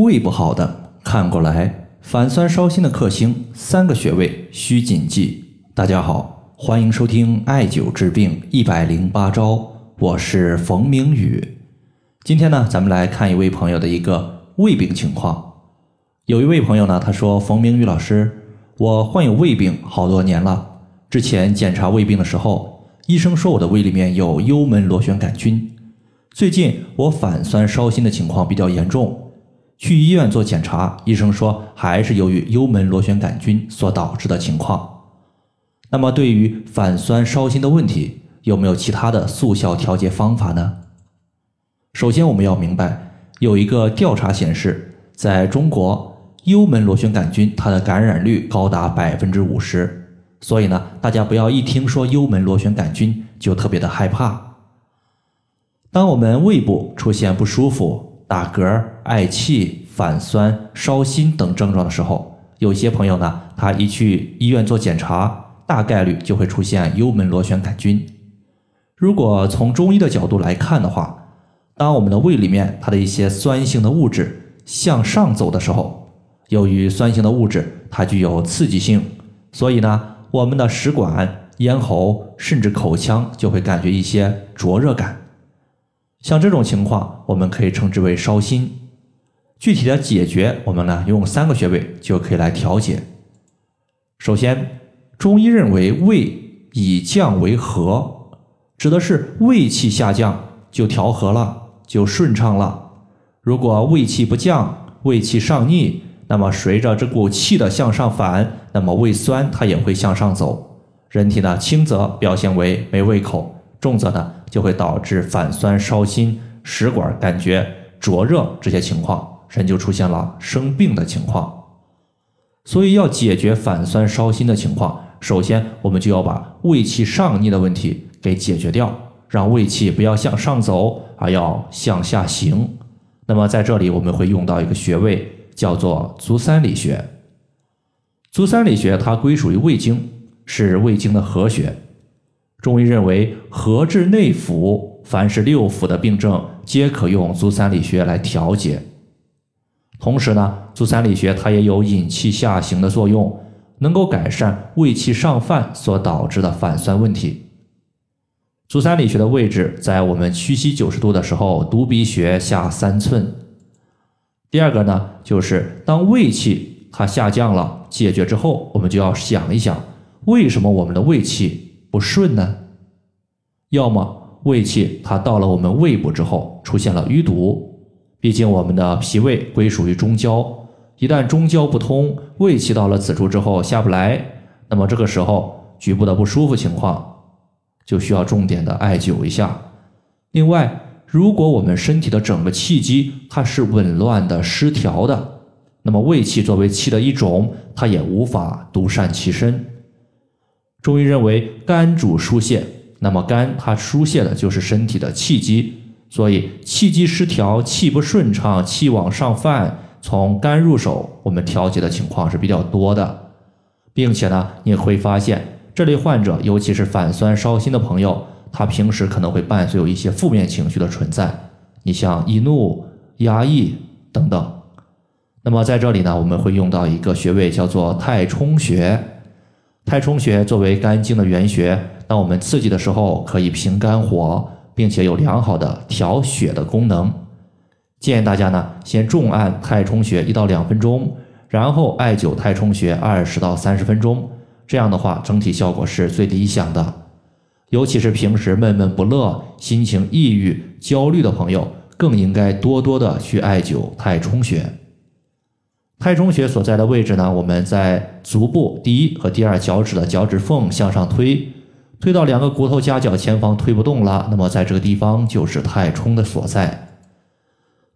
胃不好的看过来，反酸烧心的克星三个穴位需谨记。大家好，欢迎收听艾灸治病一百零八招，我是冯明宇。今天呢，咱们来看一位朋友的一个胃病情况。有一位朋友呢，他说：“冯明宇老师，我患有胃病好多年了，之前检查胃病的时候，医生说我的胃里面有幽门螺旋杆菌。最近我反酸烧心的情况比较严重。”去医院做检查，医生说还是由于幽门螺旋杆菌所导致的情况。那么，对于反酸烧心的问题，有没有其他的速效调节方法呢？首先，我们要明白，有一个调查显示，在中国，幽门螺旋杆菌它的感染率高达百分之五十。所以呢，大家不要一听说幽门螺旋杆菌就特别的害怕。当我们胃部出现不舒服，打嗝、嗳气、反酸、烧心等症状的时候，有些朋友呢，他一去医院做检查，大概率就会出现幽门螺旋杆菌。如果从中医的角度来看的话，当我们的胃里面它的一些酸性的物质向上走的时候，由于酸性的物质它具有刺激性，所以呢，我们的食管、咽喉甚至口腔就会感觉一些灼热感。像这种情况，我们可以称之为烧心。具体的解决，我们呢用三个穴位就可以来调节。首先，中医认为胃以降为和，指的是胃气下降就调和了，就顺畅了。如果胃气不降，胃气上逆，那么随着这股气的向上反，那么胃酸它也会向上走。人体呢轻则表现为没胃口，重则呢。就会导致反酸烧心、食管感觉灼热这些情况，人就出现了生病的情况。所以要解决反酸烧心的情况，首先我们就要把胃气上逆的问题给解决掉，让胃气不要向上走，而要向下行。那么在这里我们会用到一个穴位，叫做足三里穴。足三里穴它归属于胃经，是胃经的合穴。中医认为，合治内腑，凡是六腑的病症，皆可用足三里穴来调节。同时呢，足三里穴它也有引气下行的作用，能够改善胃气上犯所导致的反酸问题。足三里穴的位置在我们屈膝九十度的时候，犊鼻穴下三寸。第二个呢，就是当胃气它下降了，解决之后，我们就要想一想，为什么我们的胃气？不顺呢，要么胃气它到了我们胃部之后出现了淤堵，毕竟我们的脾胃归属于中焦，一旦中焦不通，胃气到了此处之后下不来，那么这个时候局部的不舒服情况就需要重点的艾灸一下。另外，如果我们身体的整个气机它是紊乱的、失调的，那么胃气作为气的一种，它也无法独善其身。中医认为肝主疏泄，那么肝它疏泄的就是身体的气机，所以气机失调、气不顺畅、气往上泛，从肝入手，我们调节的情况是比较多的，并且呢，你会发现这类患者，尤其是反酸烧心的朋友，他平时可能会伴随有一些负面情绪的存在，你像易怒、压抑等等。那么在这里呢，我们会用到一个穴位，叫做太冲穴。太冲穴作为肝经的原穴，当我们刺激的时候，可以平肝火，并且有良好的调血的功能。建议大家呢，先重按太冲穴一到两分钟，然后艾灸太冲穴二十到三十分钟。这样的话，整体效果是最理想的。尤其是平时闷闷不乐、心情抑郁、焦虑的朋友，更应该多多的去艾灸太冲穴。太冲穴所在的位置呢？我们在足部第一和第二脚趾的脚趾缝向上推，推到两个骨头夹角前方推不动了，那么在这个地方就是太冲的所在。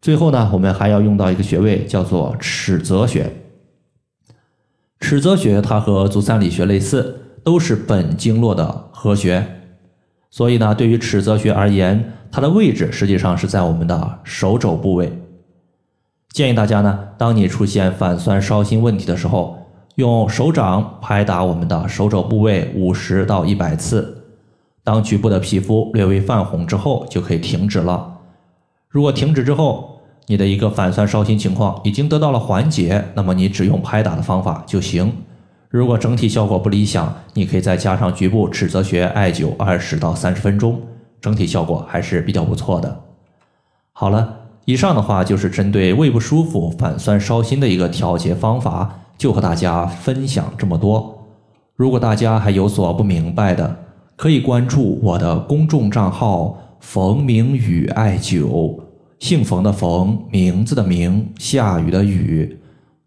最后呢，我们还要用到一个穴位，叫做尺泽穴。尺泽穴它和足三里穴类似，都是本经络的合穴，所以呢，对于尺泽穴而言，它的位置实际上是在我们的手肘部位。建议大家呢，当你出现反酸烧心问题的时候，用手掌拍打我们的手肘部位五十到一百次。当局部的皮肤略微泛红之后，就可以停止了。如果停止之后，你的一个反酸烧心情况已经得到了缓解，那么你只用拍打的方法就行。如果整体效果不理想，你可以再加上局部尺泽穴艾灸二十到三十分钟，整体效果还是比较不错的。好了，以上的话就是针对胃不舒服、反酸烧心的一个调节方法，就和大家分享这么多。如果大家还有所不明白的，可以关注我的公众账号“冯明宇艾灸”，姓冯的冯，名字的名，下雨的雨。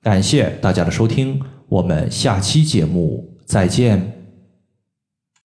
感谢大家的收听。我们下期节目再见。